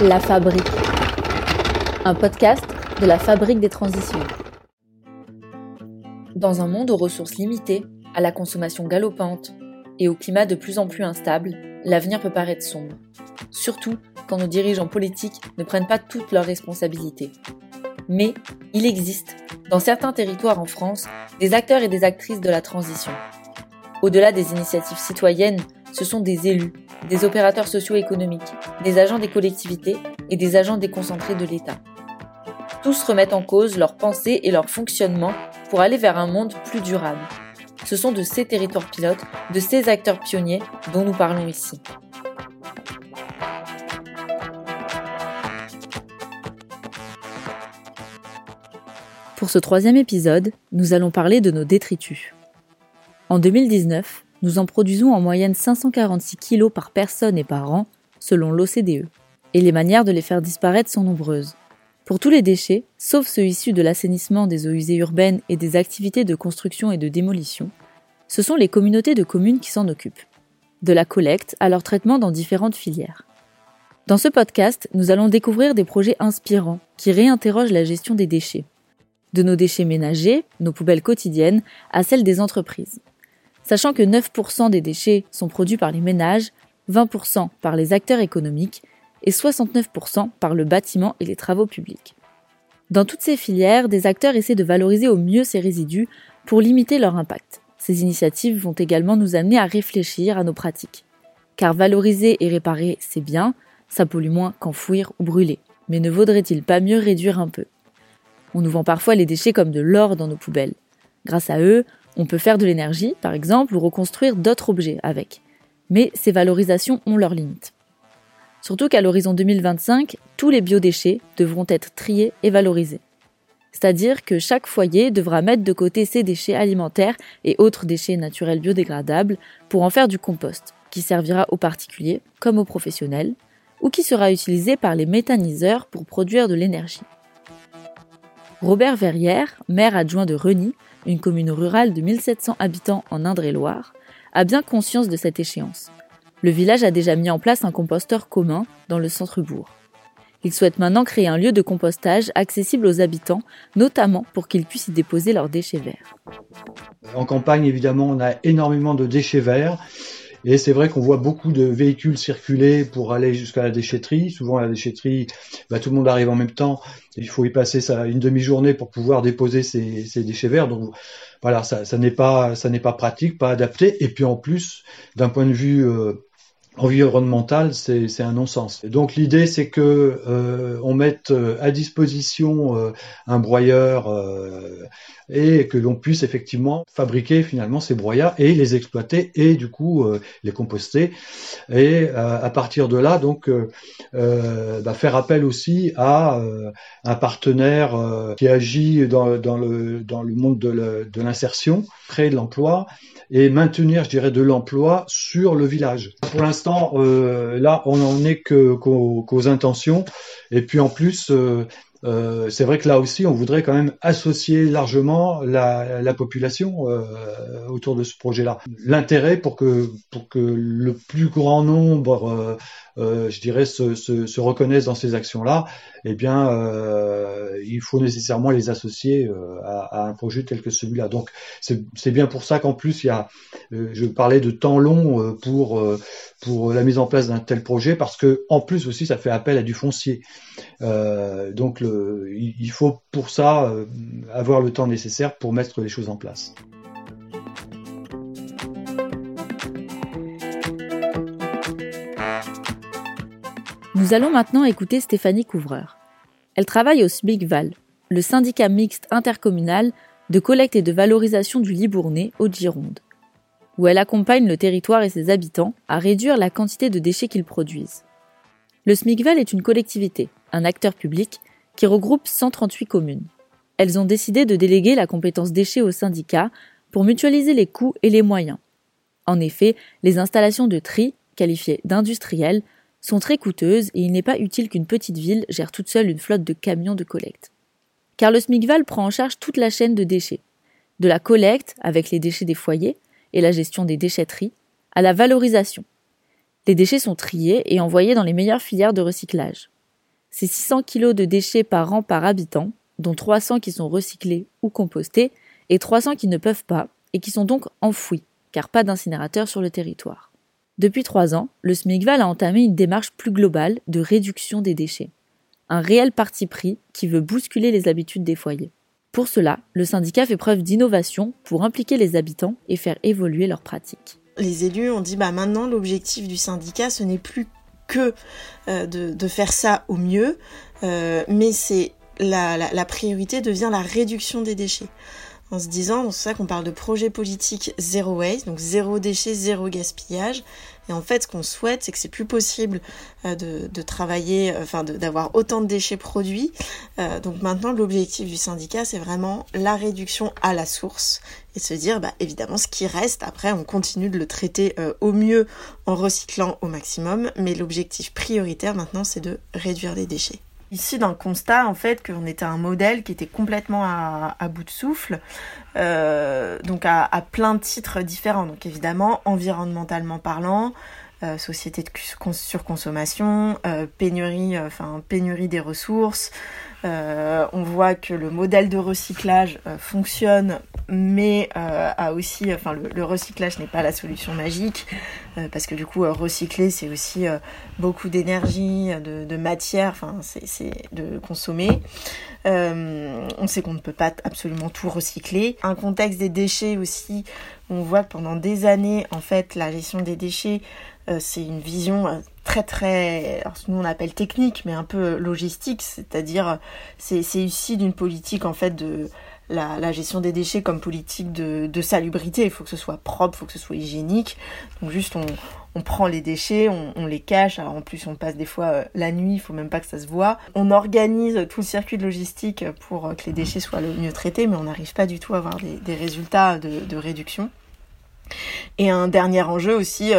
La Fabrique, un podcast de la Fabrique des transitions. Dans un monde aux ressources limitées, à la consommation galopante et au climat de plus en plus instable, l'avenir peut paraître sombre. Surtout quand nos dirigeants politiques ne prennent pas toutes leurs responsabilités. Mais il existe, dans certains territoires en France, des acteurs et des actrices de la transition. Au-delà des initiatives citoyennes, ce sont des élus, des opérateurs socio-économiques, des agents des collectivités et des agents déconcentrés de l'État. Tous remettent en cause leurs pensées et leur fonctionnement pour aller vers un monde plus durable. Ce sont de ces territoires pilotes, de ces acteurs pionniers dont nous parlons ici. Pour ce troisième épisode, nous allons parler de nos détritus. En 2019, nous en produisons en moyenne 546 kg par personne et par an, selon l'OCDE. Et les manières de les faire disparaître sont nombreuses. Pour tous les déchets, sauf ceux issus de l'assainissement des eaux usées urbaines et des activités de construction et de démolition, ce sont les communautés de communes qui s'en occupent. De la collecte à leur traitement dans différentes filières. Dans ce podcast, nous allons découvrir des projets inspirants qui réinterrogent la gestion des déchets. De nos déchets ménagers, nos poubelles quotidiennes, à celles des entreprises sachant que 9% des déchets sont produits par les ménages, 20% par les acteurs économiques et 69% par le bâtiment et les travaux publics. Dans toutes ces filières, des acteurs essaient de valoriser au mieux ces résidus pour limiter leur impact. Ces initiatives vont également nous amener à réfléchir à nos pratiques. Car valoriser et réparer, c'est bien, ça pollue moins qu'enfouir ou brûler. Mais ne vaudrait-il pas mieux réduire un peu? On nous vend parfois les déchets comme de l'or dans nos poubelles. Grâce à eux, on peut faire de l'énergie, par exemple, ou reconstruire d'autres objets avec. Mais ces valorisations ont leurs limites. Surtout qu'à l'horizon 2025, tous les biodéchets devront être triés et valorisés. C'est-à-dire que chaque foyer devra mettre de côté ses déchets alimentaires et autres déchets naturels biodégradables pour en faire du compost, qui servira aux particuliers comme aux professionnels, ou qui sera utilisé par les méthaniseurs pour produire de l'énergie. Robert Verrière, maire adjoint de Reny, une commune rurale de 1700 habitants en Indre-et-Loire, a bien conscience de cette échéance. Le village a déjà mis en place un composteur commun dans le centre-bourg. Il souhaite maintenant créer un lieu de compostage accessible aux habitants, notamment pour qu'ils puissent y déposer leurs déchets verts. En campagne, évidemment, on a énormément de déchets verts. Et c'est vrai qu'on voit beaucoup de véhicules circuler pour aller jusqu'à la déchetterie. Souvent, à la déchetterie, bah, tout le monde arrive en même temps. Il faut y passer une demi-journée pour pouvoir déposer ses, déchets verts. Donc voilà, ça, ça n'est pas ça n'est pas pratique, pas adapté. Et puis en plus, d'un point de vue euh, environnemental, c'est un non-sens. Donc l'idée, c'est que euh, on mette euh, à disposition euh, un broyeur et que l'on puisse effectivement fabriquer finalement ces broyats et les exploiter et du coup les composter. Et à partir de là, donc bah, faire appel aussi à un partenaire qui agit dans, dans, le, dans le monde de l'insertion, créer de l'emploi et maintenir, je dirais, de l'emploi sur le village. Pour l'instant, euh, là, on n'en est qu'aux intentions. Et puis en plus, euh, euh, c'est vrai que là aussi, on voudrait quand même associer largement la, la population autour de ce projet-là. L'intérêt pour que pour que le plus grand nombre, euh, euh je dirais, se, se, se, reconnaissent dans ces actions-là, eh bien, euh, il faut nécessairement les associer à, à, un projet tel que celui-là. Donc, c'est bien pour ça qu'en plus, il y a, je parlais de temps long pour pour la mise en place d'un tel projet, parce que en plus aussi, ça fait appel à du foncier. donc, il faut pour ça euh, avoir le temps nécessaire pour mettre les choses en place. Nous allons maintenant écouter Stéphanie Couvreur. Elle travaille au SMICVAL, le syndicat mixte intercommunal de collecte et de valorisation du Libournais au Gironde, où elle accompagne le territoire et ses habitants à réduire la quantité de déchets qu'ils produisent. Le SMICVAL est une collectivité, un acteur public, qui regroupe 138 communes. Elles ont décidé de déléguer la compétence déchets au syndicat pour mutualiser les coûts et les moyens. En effet, les installations de tri, qualifiées d'industrielles, sont très coûteuses et il n'est pas utile qu'une petite ville gère toute seule une flotte de camions de collecte. Car le SMICVAL prend en charge toute la chaîne de déchets, de la collecte avec les déchets des foyers et la gestion des déchetteries, à la valorisation. Les déchets sont triés et envoyés dans les meilleures filières de recyclage. C'est 600 kg de déchets par an par habitant, dont 300 qui sont recyclés ou compostés, et 300 qui ne peuvent pas, et qui sont donc enfouis, car pas d'incinérateur sur le territoire. Depuis trois ans, le SMICVAL a entamé une démarche plus globale de réduction des déchets. Un réel parti pris qui veut bousculer les habitudes des foyers. Pour cela, le syndicat fait preuve d'innovation pour impliquer les habitants et faire évoluer leurs pratiques. Les élus ont dit bah maintenant l'objectif du syndicat ce n'est plus que euh, de, faire ça au mieux, euh, mais c'est la, priorité devient la réduction des déchets en se disant, c'est ça qu'on parle de projet politique zéro waste, donc zéro déchet, zéro gaspillage. Et en fait, ce qu'on souhaite, c'est que c'est plus possible euh, de, travailler, euh, enfin d'avoir autant de déchets produits. Euh, donc maintenant, l'objectif du syndicat, c'est vraiment la réduction à la source et se dire, bah, évidemment, ce qui reste, après, on continue de le traiter au mieux en recyclant au maximum. Mais l'objectif prioritaire maintenant, c'est de réduire les déchets. Ici, le constat, en fait, qu'on était un modèle qui était complètement à, bout de souffle, euh, donc à, à, plein de titres différents. Donc évidemment, environnementalement parlant, euh, société de surconsommation, euh, pénurie, euh, enfin pénurie des ressources. On voit que le modèle de recyclage fonctionne, mais a aussi, enfin le, recyclage n'est pas la solution magique parce que du coup recycler c'est aussi beaucoup d'énergie, de, matière, enfin c'est de consommer. on sait qu'on ne peut pas absolument tout recycler. Un contexte des déchets aussi, on voit que pendant des années en fait la gestion des déchets euh, c'est une vision euh, très très, alors, nous on appelle technique, mais un peu logistique, c'est-à-dire c'est ici d'une politique en fait de la, gestion des déchets comme politique de, salubrité. Il faut que ce soit propre, il faut que ce soit hygiénique. Donc juste on, prend les déchets, on, les cache. en plus on passe des fois euh, la nuit, il faut même pas que ça se voit. On organise tout le circuit de logistique pour que les déchets soient le mieux traités, mais on n'arrive pas du tout à avoir des, résultats de, réduction. Et un dernier enjeu aussi,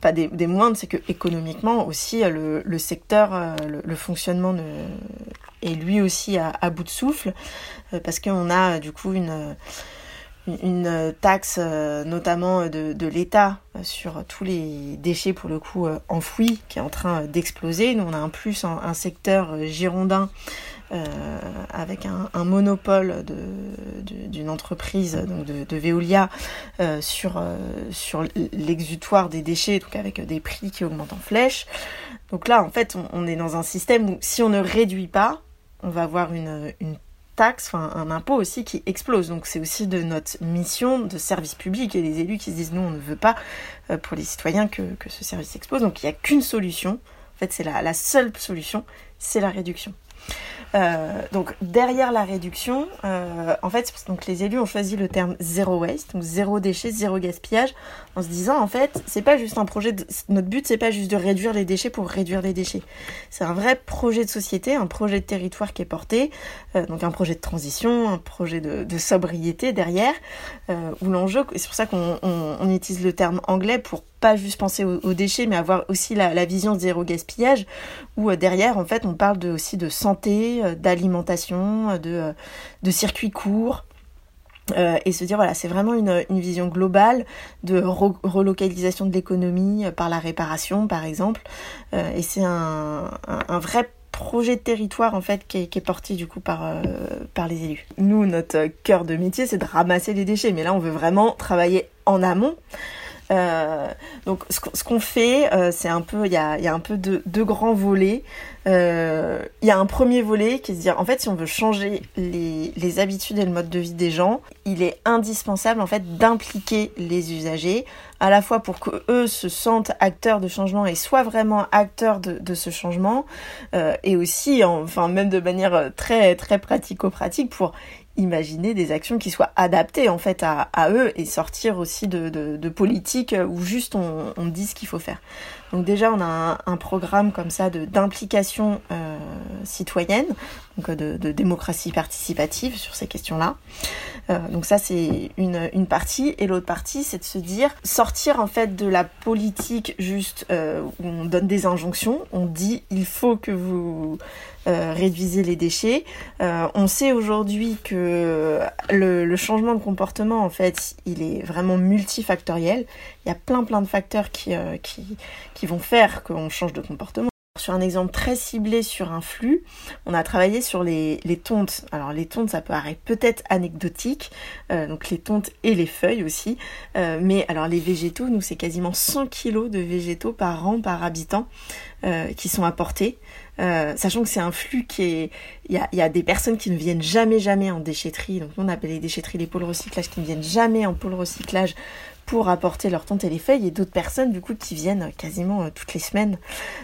pas des, moindres, c'est que économiquement aussi euh, le, secteur, euh, le, fonctionnement est lui aussi à, bout de souffle euh, parce qu'on a du coup une une taxe notamment de, l'État sur tous les déchets pour le coup enfouis qui est en train d'exploser. Nous on a un plus un secteur girondin euh, avec un, monopole d'une entreprise, donc de, Veolia, euh, sur, euh, sur l'exutoire des déchets, donc avec des prix qui augmentent en flèche. Donc là, en fait, on, est dans un système où si on ne réduit pas, on va avoir une, une taxe, un impôt aussi qui explose. Donc c'est aussi de notre mission de service public et les élus qui se disent nous on ne veut pas pour les citoyens que, ce service explose. Donc il n'y a qu'une solution. En fait c'est la seule solution, c'est la réduction. Euh, donc derrière la réduction, euh, en fait, donc les élus ont choisi le terme zéro waste, donc zéro déchet, zéro gaspillage, en se disant en fait, c'est pas juste un projet. De, notre but, c'est pas juste de réduire les déchets pour réduire les déchets. C'est un vrai projet de société, un projet de territoire qui est porté, euh, donc un projet de transition, un projet de, de sobriété derrière, où l'enjeu, c'est pour ça qu'on on, on utilise le terme anglais pour pas juste penser aux, déchets, mais avoir aussi la, vision zéro gaspillage, où derrière, en fait, on parle aussi de santé, euh, d'alimentation, euh, de, euh, de circuits courts. et se dire voilà c'est vraiment une, vision globale de relocalisation de l'économie par la réparation par exemple et c'est un, vrai projet de territoire en fait qui est, qui porté du coup par, par les élus. Nous notre cœur de métier c'est de ramasser les déchets mais là on veut vraiment travailler en amont. Euh, donc ce, qu'on fait, euh, c'est un peu, il y a, un peu deux, deux grands volets. Euh, il y a un premier volet qui est de dire, en fait, si on veut changer les, habitudes et le mode de vie des gens, il est indispensable en fait d'impliquer les usagers, à la fois pour que eux se sentent acteurs de changement et soient vraiment acteurs de, de ce changement, et aussi, enfin même de manière très très pratico-pratique pour imaginer des actions qui soient adaptées en fait à, eux et sortir aussi de, de, où juste on dit ce qu'il faut faire. Donc déjà on a un, programme comme ça d'implication euh, citoyenne, donc de, de, démocratie participative sur ces questions-là. Euh, donc ça c'est une, partie et l'autre partie c'est de se dire sortir en fait de la politique juste euh, où on donne des injonctions, on dit il faut que vous euh, réduisez les déchets. Euh, on sait aujourd'hui que le, changement de comportement, en fait, il est vraiment multifactoriel. Il y a plein plein de facteurs qui, euh, qui, qui vont faire qu'on change de comportement. Sur un exemple très ciblé sur un flux, on a travaillé sur les, tontes. Alors les tontes, ça paraît peut-être anecdotique, euh, donc les tontes et les feuilles aussi. Euh, mais alors les végétaux, nous c'est quasiment 100 kilos de végétaux par an, par habitant, qui sont apportés. sachant que c'est un flux qui est... Il y a, des personnes qui ne viennent jamais, jamais en déchetterie. Donc on appelle les déchetteries les pôles recyclage qui ne viennent jamais en pôle recyclage pour apporter leur tonte et les feuilles et d'autres personnes du coup qui viennent quasiment euh, toutes les semaines.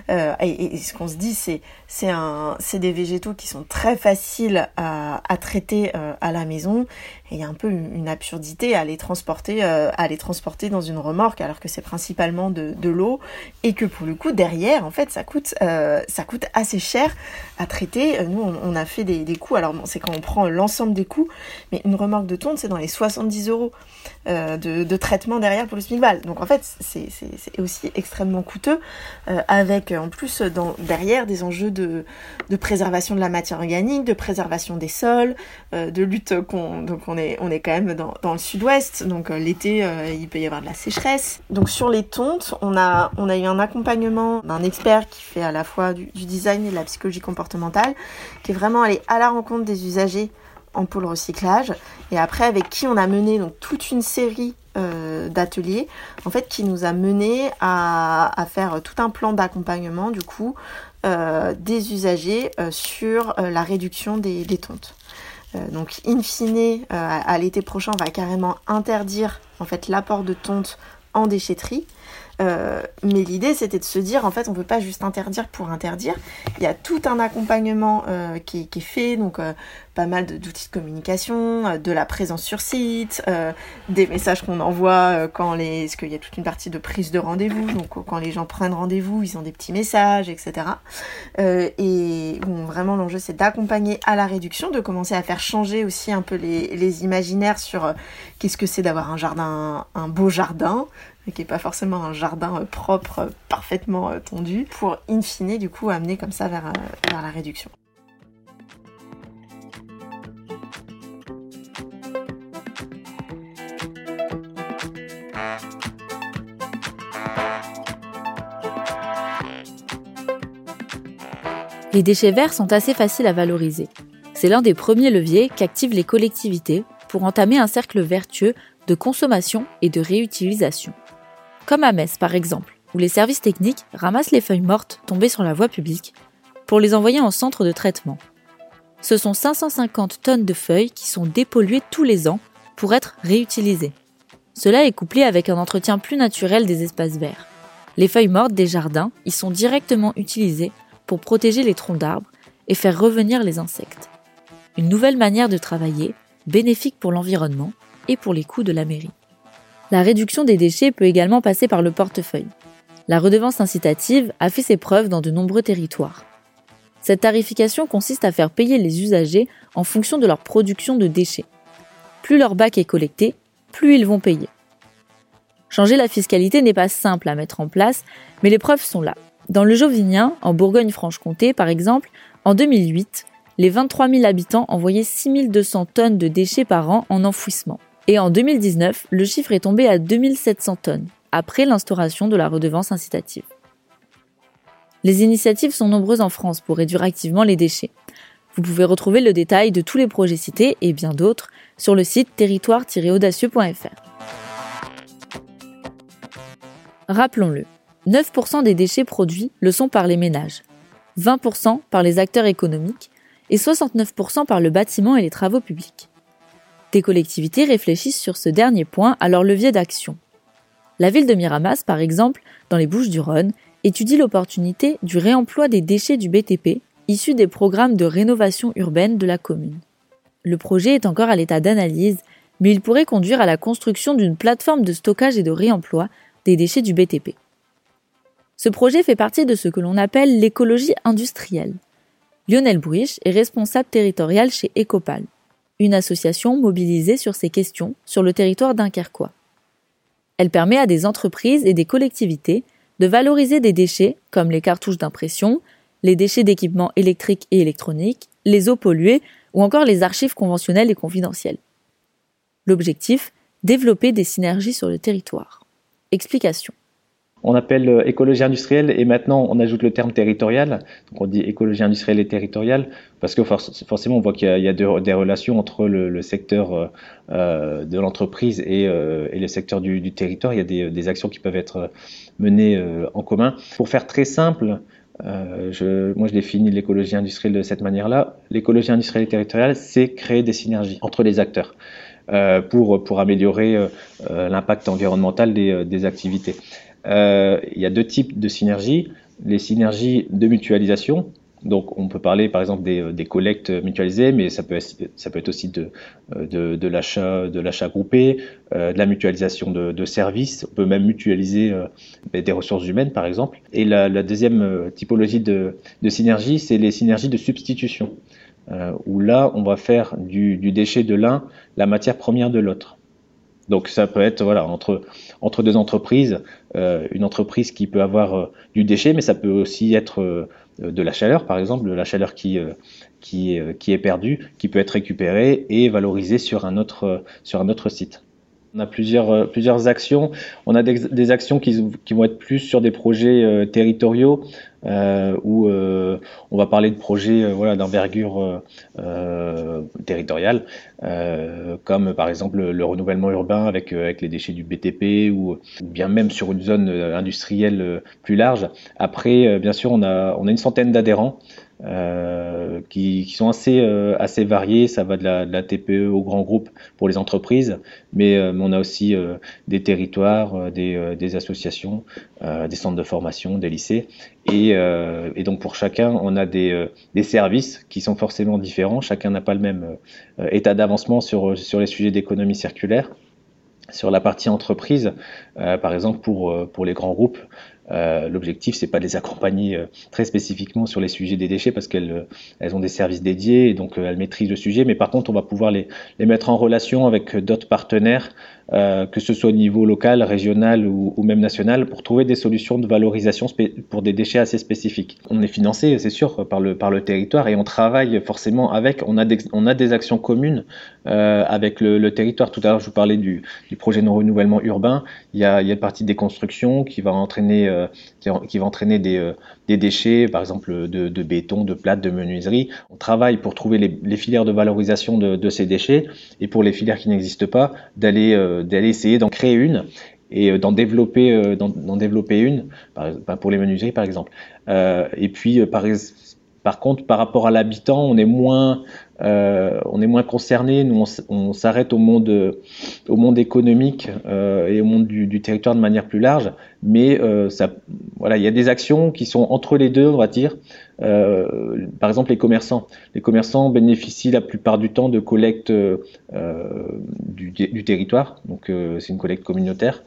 Euh, et, ce qu'on se dit, c'est c'est des végétaux qui sont très faciles à, traiter euh, à la maison et il y a un peu une, absurdité à les transporter à les transporter dans une remorque alors que c'est principalement de, l'eau et que pour le coup derrière en fait ça coûte ça coûte assez cher à traiter. Nous on, a fait des, des coûts alors c'est quand on prend l'ensemble des coûts mais une remorque de tonte c'est dans les 70 euros de, traitement derrière pour le SMICVAL. Donc en fait, c'est aussi extrêmement coûteux, euh, avec en plus derrière des enjeux de, de, préservation de la matière organique, de préservation des sols, euh, de lutte. donc on est, on est quand même dans, dans le sud-ouest, donc euh, l'été, il peut y avoir de la sécheresse. Donc sur les tontes, on a, on a eu un accompagnement d'un expert qui fait à la fois du, design et de la psychologie comportementale, qui est vraiment allé à la rencontre des usagers en pôle recyclage et après avec qui on a mené donc toute une série euh, d'ateliers en fait qui nous a mené à, à faire tout un plan d'accompagnement du coup euh, des usagers euh, sur euh, la réduction des, des tontes. Euh, donc in fine à l'été prochain on va carrément interdire en fait l'apport de tontes en déchetterie euh, mais l'idée, c'était de se dire, en fait, on peut pas juste interdire pour interdire. Il y a tout un accompagnement euh, qui, qui, est fait, donc euh, pas mal d'outils de, communication, de la présence sur site, des messages qu'on envoie quand les, parce qu'il y a toute une partie de prise de rendez-vous, donc quand les gens prennent rendez-vous, ils ont des petits messages, etc. et bon, vraiment, l'enjeu, c'est d'accompagner à la réduction, de commencer à faire changer aussi un peu les, les imaginaires sur qu'est-ce que c'est d'avoir un jardin, un beau jardin, qui n'est pas forcément un jardin euh, propre, euh, parfaitement euh, tondu, pour in fine du coup amener comme ça vers, vers la réduction. Les déchets verts sont assez faciles à valoriser. C'est l'un des premiers leviers qu'activent les collectivités pour entamer un cercle vertueux de consommation et de réutilisation. Comme à Metz par exemple, où les services techniques ramassent les feuilles mortes tombées sur la voie publique pour les envoyer en centre de traitement. Ce sont 550 tonnes de feuilles qui sont dépolluées tous les ans pour être réutilisées. Cela est couplé avec un entretien plus naturel des espaces verts. Les feuilles mortes des jardins y sont directement utilisées pour protéger les troncs d'arbres et faire revenir les insectes. Une nouvelle manière de travailler, bénéfique pour l'environnement et pour les coûts de la mairie. La réduction des déchets peut également passer par le portefeuille. La redevance incitative a fait ses preuves dans de nombreux territoires. Cette tarification consiste à faire payer les usagers en fonction de leur production de déchets. Plus leur bac est collecté, plus ils vont payer. Changer la fiscalité n'est pas simple à mettre en place, mais les preuves sont là. Dans le Jovinien, en Bourgogne-Franche-Comté par exemple, en 2008, les 23 000 habitants envoyaient 6 200 tonnes de déchets par an en enfouissement. Et en 2019, le chiffre est tombé à 2700 tonnes, après l'instauration de la redevance incitative. Les initiatives sont nombreuses en France pour réduire activement les déchets. Vous pouvez retrouver le détail de tous les projets cités et bien d'autres sur le site territoire-audacieux.fr. Rappelons-le, 9% des déchets produits le sont par les ménages, 20% par les acteurs économiques et 69% par le bâtiment et les travaux publics. Des collectivités réfléchissent sur ce dernier point à leur levier d'action. La ville de Miramas, par exemple, dans les Bouches du Rhône, étudie l'opportunité du réemploi des déchets du BTP issus des programmes de rénovation urbaine de la commune. Le projet est encore à l'état d'analyse, mais il pourrait conduire à la construction d'une plateforme de stockage et de réemploi des déchets du BTP. Ce projet fait partie de ce que l'on appelle l'écologie industrielle. Lionel Bruich est responsable territorial chez Ecopal une association mobilisée sur ces questions sur le territoire dunkerquois. Elle permet à des entreprises et des collectivités de valoriser des déchets comme les cartouches d'impression, les déchets d'équipements électriques et électroniques, les eaux polluées ou encore les archives conventionnelles et confidentielles. L'objectif Développer des synergies sur le territoire. Explication. On appelle euh, écologie industrielle et maintenant on ajoute le terme territorial. Donc on dit écologie industrielle et territoriale parce que forcément on voit qu'il y a, des relations entre le, secteur euh, euh, de l'entreprise et, le secteur du, territoire. Il y a des, actions qui peuvent être menées en commun. Pour faire très simple, je, moi je définis l'écologie industrielle de cette manière-là. L'écologie industrielle et territoriale, c'est créer des synergies entre les acteurs. pour, améliorer l'impact environnemental des activités. Euh, il y a deux types de synergies. Les synergies de mutualisation, donc, on peut parler par exemple des, collectes mutualisées, mais ça peut, être aussi de, de, de l'achat, de l'achat groupé, euh, de la mutualisation de, services. On peut même mutualiser euh, des ressources humaines, par exemple. Et la, deuxième euh, typologie de, synergie, c'est les synergies de substitution, euh, où là, on va faire du, déchet de l'un la matière première de l'autre. Donc ça peut être voilà entre deux entreprises, euh, une entreprise qui peut avoir euh, du déchet, mais ça peut aussi être euh, de la chaleur, par exemple, de la chaleur qui qui, qui est perdue, qui peut être récupérée et valorisée sur un autre sur un autre site. On a plusieurs, euh, plusieurs actions. On a des, actions qui, vont être plus sur des projets euh, territoriaux, euh, où euh, on va parler de projets voilà, d'envergure territoriale, comme par exemple le, renouvellement urbain avec, avec les déchets du BTP, ou, bien même sur une zone industrielle plus large. Après, bien sûr, on a, on a une centaine d'adhérents. Euh, qui, sont assez, euh, assez variés. Ça va de la, TPE au grand groupe pour les entreprises, mais euh, on a aussi des territoires, des, associations, des centres de formation, des lycées. Et, donc pour chacun, on a des, des, services qui sont forcément différents. Chacun n'a pas le même état d'avancement sur, sur les sujets d'économie circulaire. Sur la partie entreprise, par exemple pour, pour les grands groupes, euh, L'objectif, c'est pas de les accompagner euh, très spécifiquement sur les sujets des déchets parce qu'elles euh, ont des services dédiés et donc elles maîtrisent le sujet. Mais par contre, on va pouvoir les mettre en relation avec d'autres partenaires, que ce soit au niveau local, régional ou, même national, pour trouver des solutions de valorisation pour des déchets assez spécifiques. On est financé, c'est sûr, par le, par le territoire et on travaille forcément avec. On a des, on a des actions communes avec le, territoire. Tout à l'heure, je vous parlais du, du projet de renouvellement urbain. Il y a, il y a une partie des constructions qui va entraîner euh, qui, va entraîner des, euh, des, déchets, par exemple de, de, béton, de plate, de menuiserie. On travaille pour trouver les, filières de valorisation de, ces déchets et pour les filières qui n'existent pas, d'aller euh, d'aller essayer d'en créer une et d'en développer d'en développer une par, pour les menuiseries par exemple. et puis par contre, par rapport à l'habitant, on est moins, euh, moins concerné. Nous, on, s'arrête au monde, au monde économique euh, et au monde du, territoire de manière plus large. Mais euh, voilà, il y a des actions qui sont entre les deux, on va dire. Euh, par exemple, les commerçants. Les commerçants bénéficient la plupart du temps de collecte euh, du, territoire. Donc, c'est une collecte communautaire.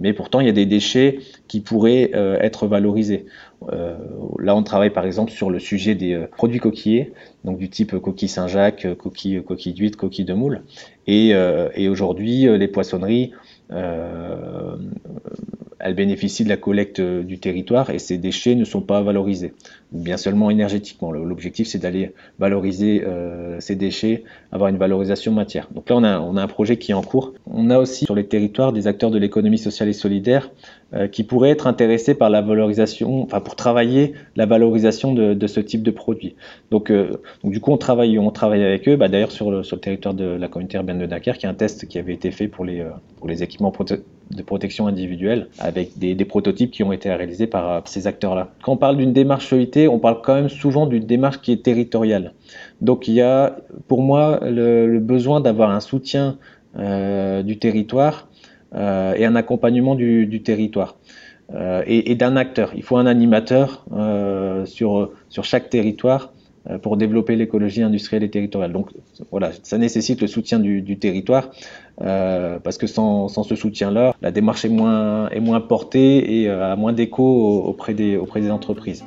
mais pourtant, il y a des déchets qui pourraient être valorisés. Euh, là, on travaille par exemple sur le sujet des euh, produits coquillés, donc du type coquille Saint-Jacques, coquille, coquille d'huître, coquille de moule. Euh, et aujourd'hui, les poissonneries elles bénéficient de la collecte du territoire et ces déchets ne sont pas valorisés, bien seulement énergétiquement. L'objectif, c'est d'aller valoriser euh, ces déchets, avoir une valorisation matière. Donc là, on a, on a un projet qui est en cours. On a aussi sur les territoires des acteurs de l'économie sociale et solidaire euh, qui pourraient être intéressés par la valorisation, enfin pour travailler la valorisation de, ce type de produit. Donc, euh, donc, du coup, on travaille, on travaille avec eux. Bah, D'ailleurs, sur le, sur le territoire de la communauté urbaine de Dakar, qui est un test qui avait été fait pour les, pour les équipements de protection individuelle avec des, prototypes qui ont été réalisés par ces acteurs-là. Quand on parle d'une démarche EIT, on parle quand même souvent d'une démarche qui est territoriale. Donc il y a pour moi le, besoin d'avoir un soutien euh, du territoire euh, et un accompagnement du, territoire. Euh, et, d'un acteur. Il faut un animateur sur, chaque territoire pour développer l'écologie industrielle et territoriale. Donc voilà, ça nécessite le soutien du, territoire, parce que sans, ce soutien-là, la démarche est moins, portée et a moins d'écho auprès des entreprises.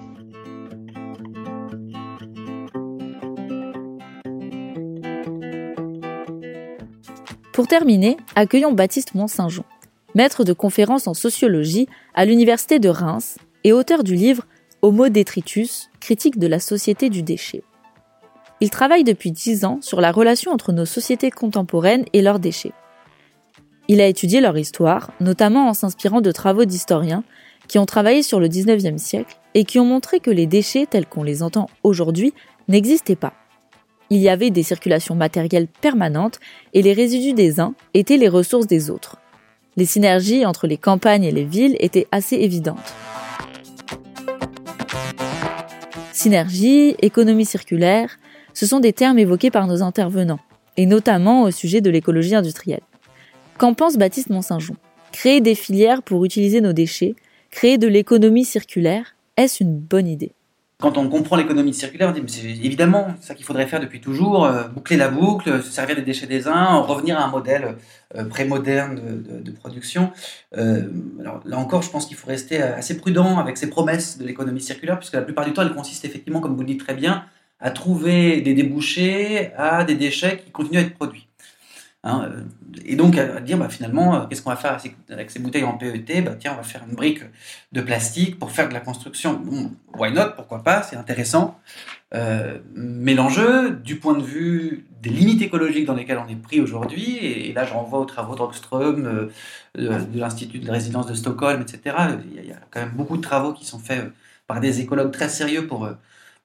Pour terminer, accueillons Baptiste Mont-Saint-Jean, maître de conférences en sociologie à l'Université de Reims et auteur du livre Homo detritus, critique de la société du déchet. Il travaille depuis dix ans sur la relation entre nos sociétés contemporaines et leurs déchets. Il a étudié leur histoire, notamment en s'inspirant de travaux d'historiens qui ont travaillé sur le 19e siècle et qui ont montré que les déchets tels qu'on les entend aujourd'hui n'existaient pas. Il y avait des circulations matérielles permanentes et les résidus des uns étaient les ressources des autres. Les synergies entre les campagnes et les villes étaient assez évidentes. Synergie, économie circulaire, ce sont des termes évoqués par nos intervenants, et notamment au sujet de l'écologie industrielle. Qu'en pense Baptiste Monsaint-Jean Créer des filières pour utiliser nos déchets, créer de l'économie circulaire, est-ce une bonne idée? Quand on comprend l'économie circulaire, on dit, mais c'est évidemment ça qu'il faudrait faire depuis toujours, euh, boucler la boucle, se servir des déchets des uns, revenir à un modèle euh, pré-moderne de, de, production. Euh, alors là encore, je pense qu'il faut rester assez prudent avec ces promesses de l'économie circulaire, puisque la plupart du temps, elle consiste effectivement, comme vous le dites très bien, à trouver des débouchés à des déchets qui continuent à être produits. Hein, euh, et donc à dire bah, finalement, euh, qu'est-ce qu'on va faire avec ces bouteilles en PET? Bah, Tiens, on va faire une brique de plastique pour faire de la construction. Bon, why not? Pourquoi pas? C'est intéressant. Euh, mais l'enjeu, du point de vue des limites écologiques dans lesquelles on est pris aujourd'hui, et, là je renvoie aux travaux d'Rockström, de, l'Institut de résidence de Stockholm, etc., il y, a, quand même beaucoup de travaux qui sont faits par des écologues très sérieux pour,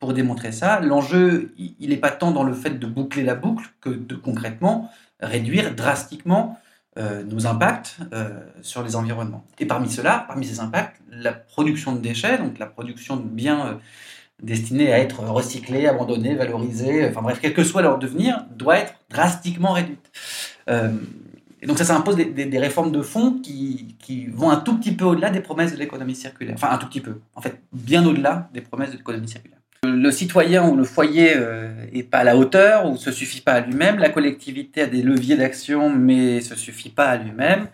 pour démontrer ça. L'enjeu, il n'est pas tant dans le fait de boucler la boucle que de concrètement réduire drastiquement euh, nos impacts euh, sur les environnements. Et parmi cela, parmi ces impacts, la production de déchets, donc la production de biens euh, destinés à être recyclés, abandonnés, valorisés, enfin bref, quel que soit leur devenir, doit être drastiquement réduite. et donc ça, ça impose des, réformes de fond qui, vont un tout petit peu au-delà des promesses de l'économie circulaire. Enfin, un tout petit peu. En fait, bien au-delà des promesses de l'économie circulaire le citoyen ou le foyer n'est euh, pas à la hauteur ou se suffit pas à lui-même. La collectivité a des leviers d'action, mais se suffit pas à lui-même.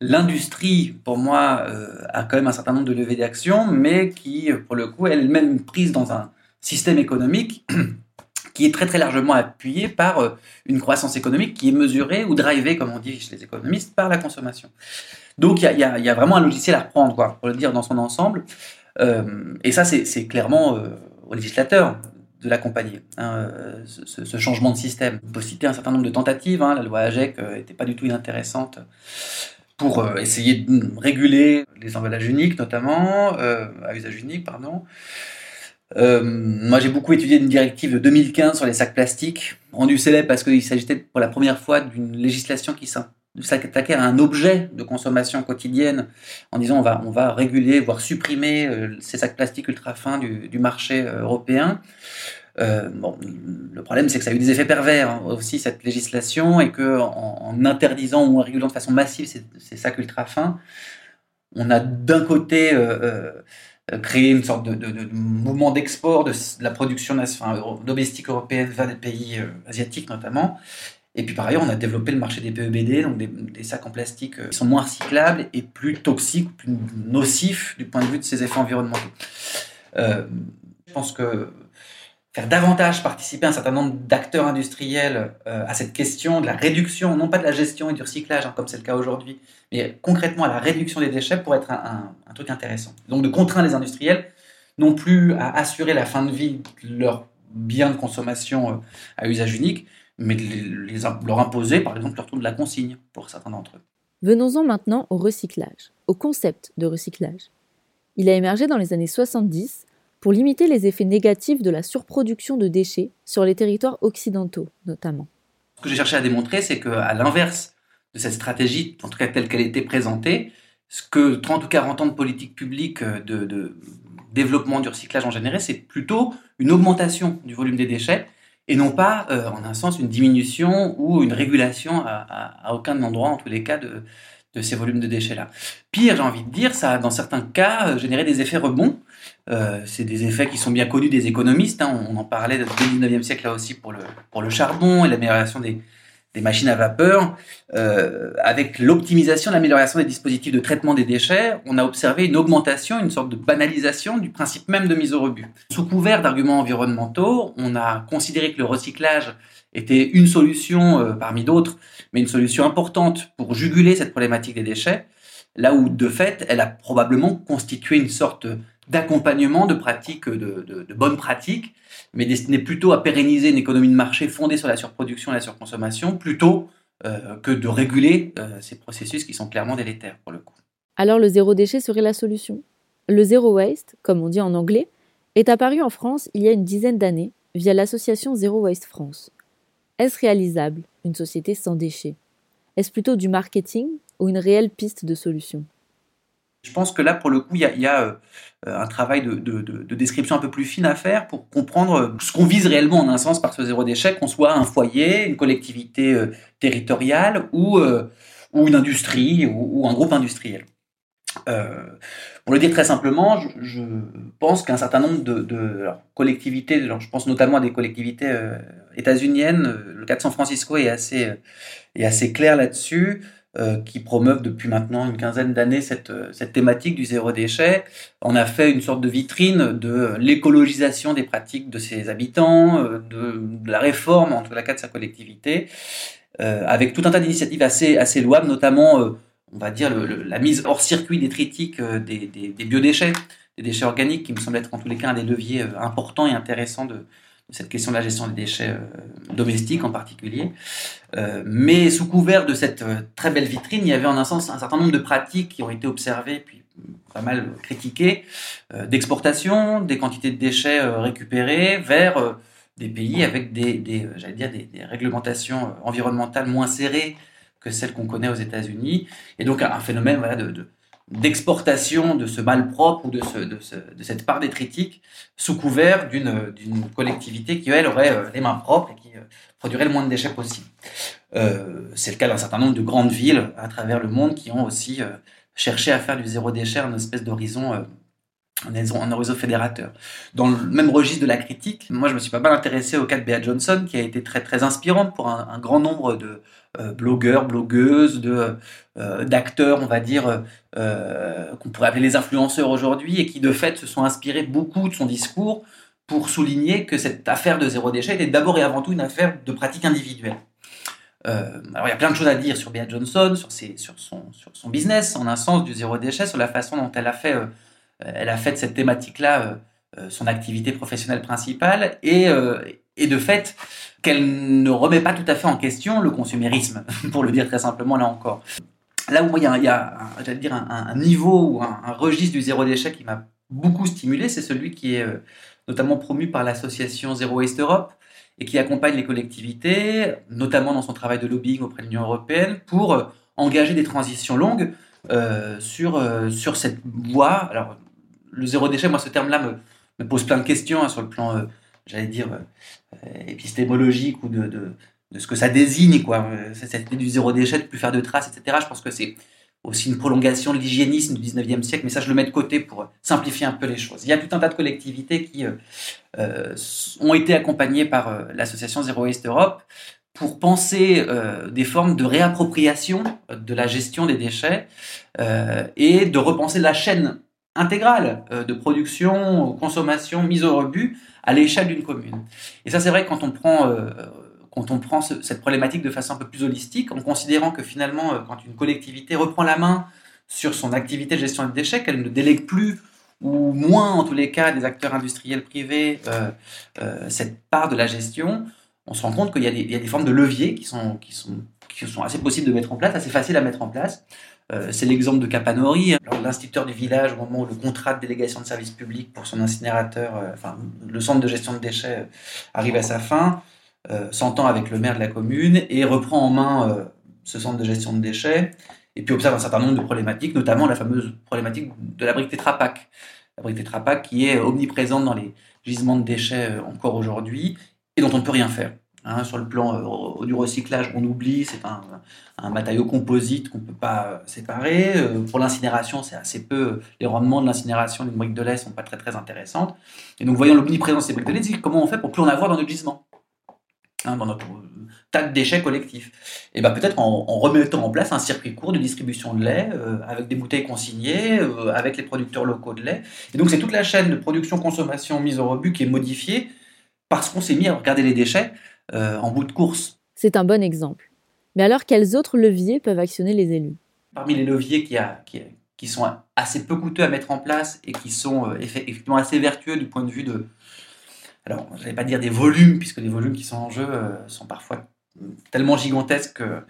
L'industrie, pour moi, euh, a quand même un certain nombre de leviers d'action, mais qui, pour le coup, elle-même prise dans un système économique qui est très très largement appuyé par euh, une croissance économique qui est mesurée ou drivée, comme on dit chez les économistes, par la consommation. Donc il y, a, vraiment un logiciel à reprendre, pour le dire dans son ensemble. et ça, c'est clairement au législateur de l'accompagner, hein, ce, changement de système. On peut citer un certain nombre de tentatives, hein, la loi AGEC n'était euh, pas du tout inintéressante pour euh, essayer de réguler les emballages uniques notamment, euh, à usage unique, pardon. moi, j'ai beaucoup étudié une directive de 2015 sur les sacs plastiques, rendue célèbre parce qu'il s'agissait pour la première fois d'une législation qui de s'attaquer à un objet de consommation quotidienne en disant on va, on va réguler, voire supprimer euh, ces sacs plastiques ultra fins du, du marché euh, européen. Euh, bon, le problème, c'est que ça a eu des effets pervers hein, aussi, cette législation, et que en, interdisant ou en régulant de façon massive ces, sacs ultra fins, on a d'un côté créé une sorte de, mouvement d'export de, la production domestique européenne vers des pays asiatiques notamment, et puis par ailleurs, on a développé le marché des PEBD, donc des, sacs en plastique euh, qui sont moins recyclables et plus toxiques, plus nocifs du point de vue de ses effets environnementaux. Euh, je pense que faire davantage participer un certain nombre d'acteurs industriels euh, à cette question de la réduction, non pas de la gestion et du recyclage, hein, comme c'est le cas aujourd'hui, mais concrètement à la réduction des déchets pourrait être un, un, truc intéressant. Donc de contraindre les industriels non plus à assurer la fin de vie de leurs biens de consommation à usage unique, mais les, leur imposer, par exemple, le retour de la consigne pour certains d'entre eux. Venons-en maintenant au recyclage, au concept de recyclage. Il a émergé dans les années 70 pour limiter les effets négatifs de la surproduction de déchets sur les territoires occidentaux, notamment. Ce que j'ai cherché à démontrer, c'est qu'à l'inverse de cette stratégie, en tout cas telle qu'elle était présentée, ce que 30 ou 40 ans de politique publique de, de développement du recyclage en général, c'est plutôt une augmentation du volume des déchets et non pas, euh, en un sens, une diminution ou une régulation à, aucun endroit, en tous les cas, de, de ces volumes de déchets-là. Pire, j'ai envie de dire, ça a dans certains cas euh, généré des effets rebonds. Euh, c'est des effets qui sont bien connus des économistes. Hein. On, en parlait dès le 19e siècle là aussi pour le, pour le charbon et l'amélioration des, des machines à vapeur, euh, avec l'optimisation, l'amélioration des dispositifs de traitement des déchets, on a observé une augmentation, une sorte de banalisation du principe même de mise au rebut. Sous couvert d'arguments environnementaux, on a considéré que le recyclage était une solution euh, parmi d'autres, mais une solution importante pour juguler cette problématique des déchets, là où de fait, elle a probablement constitué une sorte d'accompagnement de pratiques, de, bonnes pratiques, mais destiné plutôt à pérenniser une économie de marché fondée sur la surproduction et la surconsommation, plutôt que de réguler ces processus qui sont clairement délétères pour le coup. Alors le zéro déchet serait la solution Le zéro waste, comme on dit en anglais, est apparu en France il y a une dizaine d'années via l'association Zero Waste France. Est-ce réalisable, une société sans déchets? Est-ce plutôt du marketing ou une réelle piste de solution? Je pense que là, pour le coup, il y a, euh, un travail de, description un peu plus fine à faire pour comprendre ce qu'on vise réellement en un sens par ce zéro déchet, qu'on soit un foyer, une collectivité euh, territoriale ou, euh, une industrie ou un groupe industriel. Euh, pour le dire très simplement, je, pense qu'un certain nombre de, collectivités, je pense notamment à des collectivités euh, états-uniennes, euh, le cas de San Francisco est assez clair là-dessus, qui promeuvent depuis maintenant une quinzaine d'années cette, cette thématique du zéro déchet. On a fait une sorte de vitrine de l'écologisation des pratiques de ses habitants, de, la réforme, en tout cas de sa collectivité, avec tout un tas d'initiatives assez, assez louables, notamment on va dire, la mise hors circuit des tritiques euh, des, biodéchets, des déchets organiques, qui me semble être en tous les cas un des leviers euh, importants et intéressants de, cette question de la gestion des déchets euh, domestiques en particulier. mais sous couvert de cette très belle vitrine, il y avait en un sens un certain nombre de pratiques qui ont été observées, puis pas mal critiquées, d'exportation, des quantités de déchets récupérés vers des pays avec des, des dire, des, réglementations environnementales moins serrées que celle qu'on connaît aux États-Unis. Et donc un phénomène voilà, de, d'exportation de ce malpropre ou de, ce, de, ce, de, cette part détritique sous couvert d'une, collectivité qui, elle, aurait euh, les mains propres et qui euh, produirait le moins de déchets possible. Euh, c'est le cas d'un certain nombre de grandes villes à travers le monde qui ont aussi cherché à faire du zéro déchet une espèce d'horizon un horizon fédérateur. Dans le même registre de la critique, moi je me suis pas mal intéressé au cas de Bea Johnson, qui a été très très inspirante pour un, grand nombre de euh, blogueurs, blogueuses, de euh, d'acteurs, on va dire, euh, qu'on pourrait appeler les influenceurs aujourd'hui, et qui de fait se sont inspirés beaucoup de son discours pour souligner que cette affaire de zéro déchet était d'abord et avant tout une affaire de pratique individuelle. alors il y a plein de choses à dire sur Bea Johnson, sur, ses, sur, son, sur son business, en un sens du zéro déchet, sur la façon dont elle a fait elle a fait de cette thématique-là euh, euh, son activité professionnelle principale et, et de fait qu'elle ne remet pas tout à fait en question le consumérisme, pour le dire très simplement là encore. Là où il y a, j'allais dire un, niveau ou un, registre du zéro déchet qui m'a beaucoup stimulé, c'est celui qui est notamment promu par l'association Zero Waste Europe et qui accompagne les collectivités, notamment dans son travail de lobbying auprès de l'Union européenne, pour engager des transitions longues sur, sur cette voie. Alors, le zéro déchet, moi, ce terme-là me, pose plein de questions hein, sur le plan, euh, j'allais dire, euh, épistémologique ou de, ce que ça désigne, quoi. Euh, cette idée du zéro déchet, de plus faire de traces, etc. Je pense que c'est aussi une prolongation de l'hygiénisme du 19e siècle, mais ça, je le mets de côté pour simplifier un peu les choses. Il y a tout un tas de collectivités qui ont été accompagnées par l'association Zero Waste Europe pour penser des formes de réappropriation de la gestion des déchets et de repenser la chaîne intégrale euh, de production, consommation, mise au rebut à l'échelle d'une commune. Et ça, c'est vrai quand on prend, euh, quand on prend cette problématique de façon un peu plus holistique, en considérant que finalement, euh, quand une collectivité reprend la main sur son activité de gestion des déchets, qu'elle ne délègue plus ou moins en tous les cas des acteurs industriels privés cette part de la gestion, on se rend compte qu'il y, y, a des formes de leviers qui sont, qui, sont, qui sont assez possibles de mettre en place, assez faciles à mettre en place. Euh, c'est l'exemple de Capanori, l'instituteur du village, au moment où le contrat de délégation de service public pour son incinérateur, euh, enfin le centre de gestion de déchets euh, arrive à sa fin, s'entend avec le maire de la commune et reprend en main ce centre de gestion de déchets, et puis observe un certain nombre de problématiques, notamment la fameuse problématique de la brique Tetra La brique Tetra qui est omniprésente dans les gisements de déchets encore aujourd'hui et dont on ne peut rien faire. Hein, sur le plan euh, du recyclage, on oublie, c'est un, matériau composite qu'on ne peut pas euh, séparer. Euh, pour l'incinération, c'est assez peu. Les rendements de l'incinération d'une brique de lait ne sont pas très très intéressantes. Et donc, voyant l'omniprésence des briques de lait, comment on fait pour plus en avoir dans notre gisement hein, Dans notre tas de déchets collectifs. Et bien peut-être en, remettant en place un circuit court de distribution de lait avec des bouteilles consignées, avec les producteurs locaux de lait. Et donc, c'est toute la chaîne de production, consommation, mise au rebut qui est modifiée parce qu'on s'est mis à regarder les déchets euh, en bout de course. C'est un bon exemple. Mais alors, quels autres leviers peuvent actionner les élus? Parmi les leviers qui, a, qui, sont assez peu coûteux à mettre en place et qui sont euh, effectivement assez vertueux du point de vue de, alors je vais pas dire des volumes, puisque les volumes qui sont en jeu euh, sont parfois tellement gigantesque que,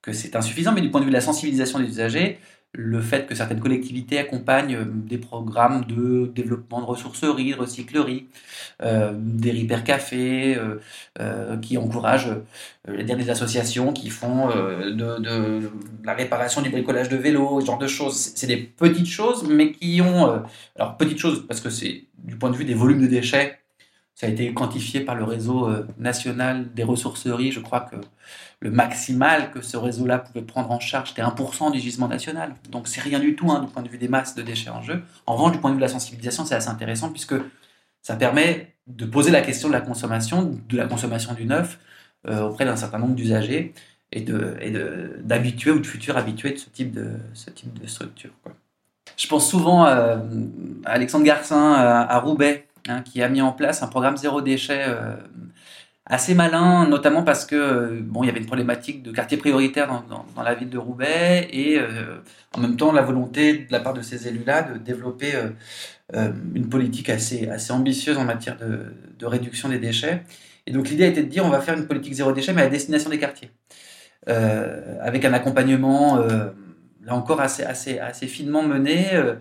que c'est insuffisant, mais du point de vue de la sensibilisation des usagers, le fait que certaines collectivités accompagnent euh, des programmes de développement de ressourcerie, de recyclerie, euh, des repair cafés, euh, euh, qui encouragent euh, des associations qui font euh, de, de, la réparation du bricolage de vélo, ce genre de choses. C'est des petites choses, mais qui ont... Alors, petites choses, parce que c'est du point de vue des volumes de déchets, ça a été quantifié par le réseau euh, national des ressourceries. Je crois que le maximal que ce réseau-là pouvait prendre en charge, c'était 1% du gisement national. Donc c'est rien du tout hein, du point de vue des masses de déchets en jeu. En revanche, du point de vue de la sensibilisation, c'est assez intéressant puisque ça permet de poser la question de la consommation, de la consommation du neuf euh, auprès d'un certain nombre d'usagers et de et d'habitués ou de futurs habitués de ce type de, ce type de structure. Je pense souvent à, à Alexandre Garcin à Roubaix, hein, qui a mis en place un programme zéro déchet euh, assez malin, notamment parce que bon, il y avait une problématique de quartier prioritaire dans, la ville de Roubaix et euh, en même temps la volonté de la part de ces élus-là de développer euh, euh, une politique assez, assez ambitieuse en matière de, de réduction des déchets. Et donc l'idée était de dire on va faire une politique zéro déchet mais à destination des quartiers, euh, avec un accompagnement euh, là encore assez, finement mené euh,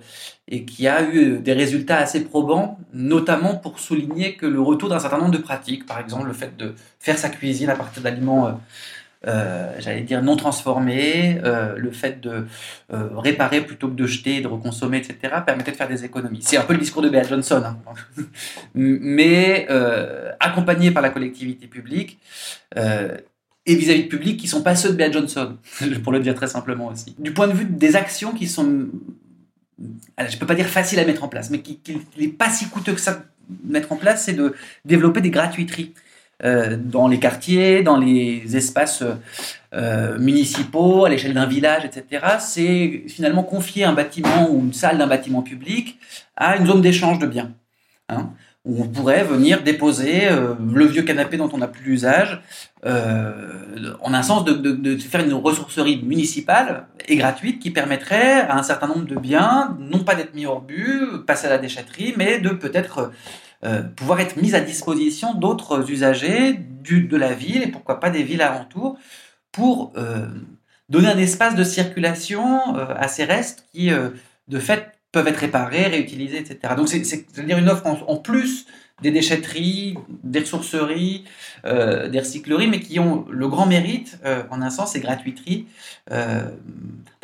et qui a eu des résultats assez probants, notamment pour souligner que le retour d'un certain nombre de pratiques, par exemple le fait de faire sa cuisine à partir d'aliments, euh, euh, j'allais dire, non transformés, euh, le fait de euh, réparer plutôt que de jeter, de reconsommer, etc., permettait de faire des économies. C'est un peu le discours de Béat Johnson, hein. mais euh, accompagné par la collectivité publique euh, et vis-à-vis de publics qui sont pas ceux de Béat Johnson, pour le dire très simplement aussi. Du point de vue des actions qui sont, alors, je peux pas dire facile à mettre en place, mais qui n'est pas si coûteux que ça de mettre en place, c'est de développer des gratuiteries euh, dans les quartiers, dans les espaces euh, municipaux, à l'échelle d'un village, etc. C'est finalement confier un bâtiment ou une salle d'un bâtiment public à une zone d'échange de biens. Hein où on pourrait venir déposer euh, le vieux canapé dont on n'a plus l'usage, euh, en un sens de, faire une ressourcerie municipale et gratuite qui permettrait à un certain nombre de biens, non pas d'être mis hors but, passer à la déchetterie, mais de peut-être euh, pouvoir être mis à disposition d'autres usagers de la ville et pourquoi pas des villes alentours pour donner un espace de circulation à ces restes qui, de fait, peuvent être réparés, réutilisés, etc. Donc, c'est-à-dire une offre en, plus des déchetteries, des ressourceries, euh, des recycleries, mais qui ont le grand mérite, euh, en un sens, ces gratuiteries, euh,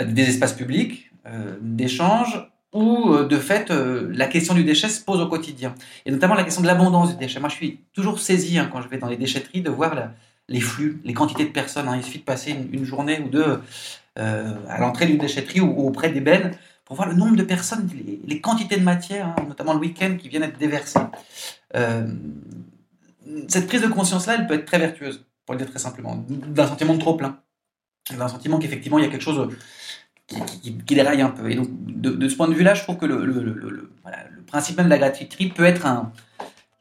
des espaces publics, d'échange, où, de fait, la question du déchet se pose au quotidien. Et notamment la question de l'abondance du déchet. Moi, je suis toujours saisi, hein, quand je vais dans les déchetteries, de voir les flux, les quantités de personnes. Hein. Il suffit de passer une, une journée ou deux à l'entrée d'une déchetterie ou, ou auprès des bennes pour voir le nombre de personnes, les, quantités de matière, hein, notamment le week-end, qui viennent être déversées. Euh, cette prise de conscience-là, elle peut être très vertueuse, pour le dire très simplement, d'un sentiment de trop plein, d'un sentiment qu'effectivement il y a quelque chose qui, déraille un peu. Et donc, de, ce point de vue-là, je trouve que le, principe même de la gratuiterie peut être un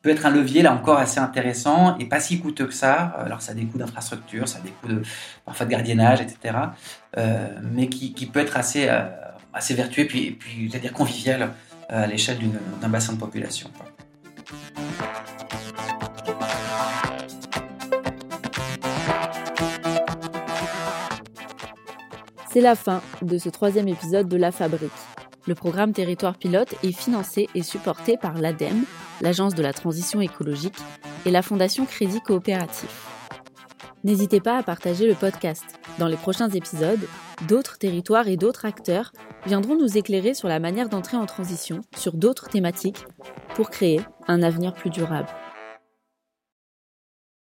être un levier là encore assez intéressant et pas si coûteux que ça. Alors ça a des coûts d'infrastructure, ça a des coûts parfois de gardiennage, etc. Euh, mais qui, qui, peut être assez euh, assez vertueux et puis, c'est-à-dire convivial euh, à l'échelle d'un bassin de population. C'est la fin de ce troisième épisode de La Fabrique. Le programme Territoire Pilote est financé et supporté par l'ADEME, l'Agence de la transition écologique, et la Fondation Crédit Coopératif. N'hésitez pas à partager le podcast. Dans les prochains épisodes, d'autres territoires et d'autres acteurs viendront nous éclairer sur la manière d'entrer en transition sur d'autres thématiques pour créer un avenir plus durable.